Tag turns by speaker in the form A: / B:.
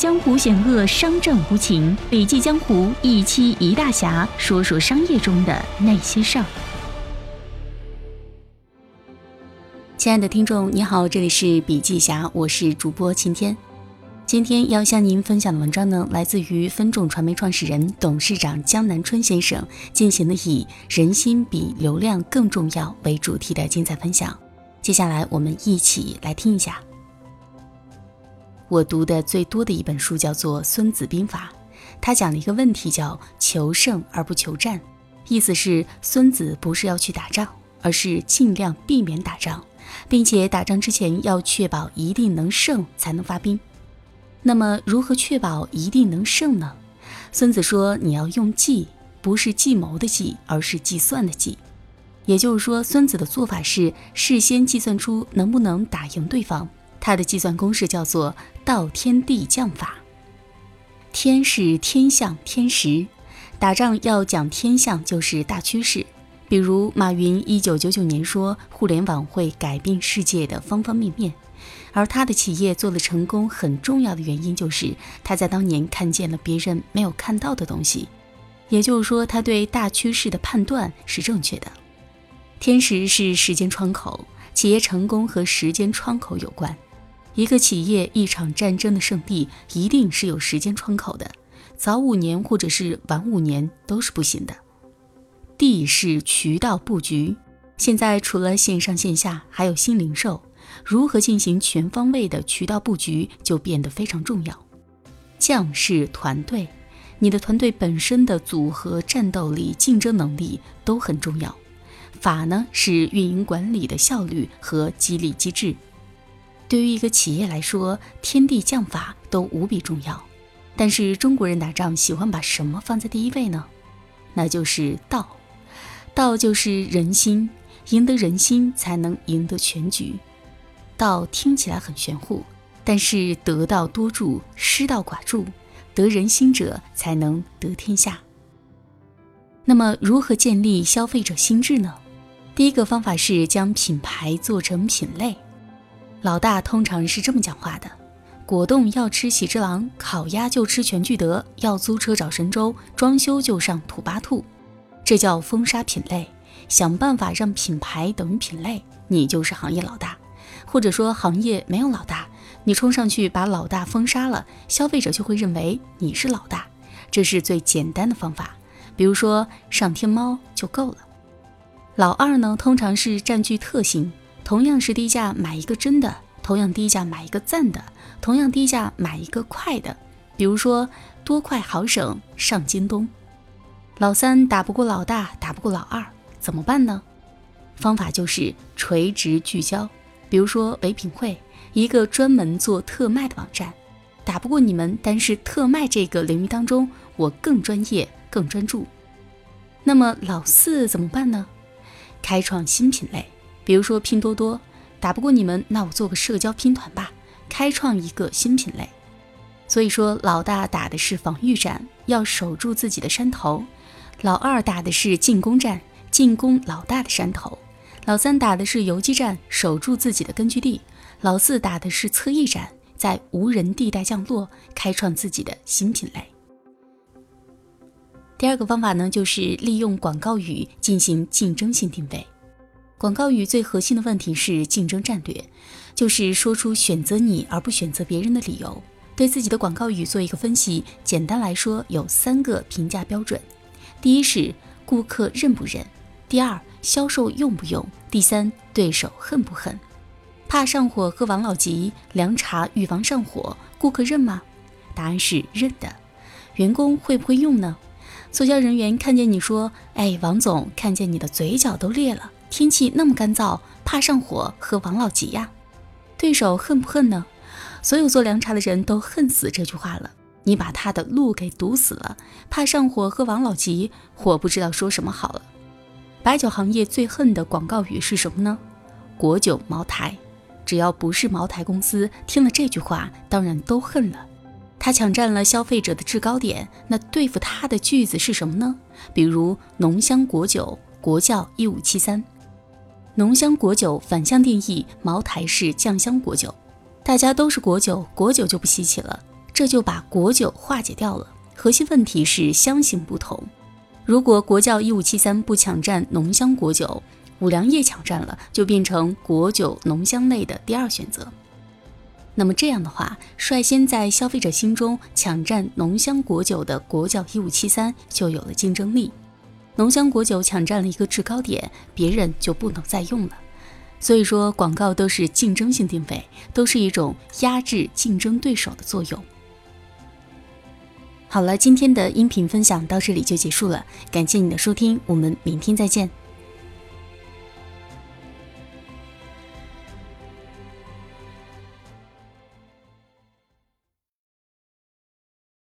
A: 江湖险恶，商战无情。笔记江湖一期一大侠，说说商业中的那些事儿。亲爱的听众，你好，这里是笔记侠，我是主播晴天。今天要向您分享的文章呢，来自于分众传媒创始人、董事长江南春先生进行的以“人心比流量更重要”为主题的精彩分享。接下来，我们一起来听一下。我读的最多的一本书叫做《孙子兵法》，他讲了一个问题，叫“求胜而不求战”，意思是孙子不是要去打仗，而是尽量避免打仗，并且打仗之前要确保一定能胜才能发兵。那么，如何确保一定能胜呢？孙子说：“你要用计，不是计谋的计，而是计算的计。”也就是说，孙子的做法是事先计算出能不能打赢对方。他的计算公式叫做道天地将法。天是天象天时，打仗要讲天象，就是大趋势。比如马云一九九九年说互联网会改变世界的方方面面，而他的企业做的成功，很重要的原因就是他在当年看见了别人没有看到的东西。也就是说，他对大趋势的判断是正确的。天时是时间窗口，企业成功和时间窗口有关。一个企业一场战争的胜利，一定是有时间窗口的，早五年或者是晚五年都是不行的。地是渠道布局，现在除了线上线下，还有新零售，如何进行全方位的渠道布局就变得非常重要。将是团队，你的团队本身的组合、战斗力、竞争能力都很重要。法呢是运营管理的效率和激励机制。对于一个企业来说，天地将法都无比重要。但是中国人打仗喜欢把什么放在第一位呢？那就是道。道就是人心，赢得人心才能赢得全局。道听起来很玄乎，但是得道多助，失道寡助。得人心者才能得天下。那么，如何建立消费者心智呢？第一个方法是将品牌做成品类。老大通常是这么讲话的：果冻要吃喜之郎，烤鸭就吃全聚德，要租车找神州，装修就上土巴兔。这叫封杀品类，想办法让品牌等于品类，你就是行业老大。或者说行业没有老大，你冲上去把老大封杀了，消费者就会认为你是老大。这是最简单的方法，比如说上天猫就够了。老二呢，通常是占据特性。同样是低价买一个真的，同样低价买一个赞的，同样低价买一个快的。比如说多快好省上京东。老三打不过老大，打不过老二，怎么办呢？方法就是垂直聚焦。比如说唯品会，一个专门做特卖的网站，打不过你们，但是特卖这个领域当中，我更专业、更专注。那么老四怎么办呢？开创新品类。比如说拼多多打不过你们，那我做个社交拼团吧，开创一个新品类。所以说，老大打的是防御战，要守住自己的山头；老二打的是进攻战，进攻老大的山头；老三打的是游击战，守住自己的根据地；老四打的是侧翼战，在无人地带降落，开创自己的新品类。第二个方法呢，就是利用广告语进行竞争性定位。广告语最核心的问题是竞争战略，就是说出选择你而不选择别人的理由。对自己的广告语做一个分析，简单来说有三个评价标准：第一是顾客认不认；第二销售用不用；第三对手恨不恨。怕上火喝王老吉，凉茶预防上火，顾客认吗？答案是认的。员工会不会用呢？促销人员看见你说：“哎，王总，看见你的嘴角都裂了。”天气那么干燥，怕上火喝王老吉呀？对手恨不恨呢？所有做凉茶的人都恨死这句话了。你把他的路给堵死了，怕上火喝王老吉，我不知道说什么好了。白酒行业最恨的广告语是什么呢？国酒、茅台，只要不是茅台公司，听了这句话当然都恨了。他抢占了消费者的制高点，那对付他的句子是什么呢？比如浓香国酒、国窖一五七三。浓香果酒反向定义，茅台是酱香果酒，大家都是果酒，果酒就不稀奇了。这就把果酒化解掉了。核心问题是香型不同。如果国窖一五七三不抢占浓香果酒，五粮液抢占了，就变成果酒浓香类的第二选择。那么这样的话，率先在消费者心中抢占浓香果酒的国窖一五七三就有了竞争力。浓香果酒抢占了一个制高点，别人就不能再用了。所以说，广告都是竞争性定位，都是一种压制竞争对手的作用。好了，今天的音频分享到这里就结束了，感谢你的收听，我们明天再见。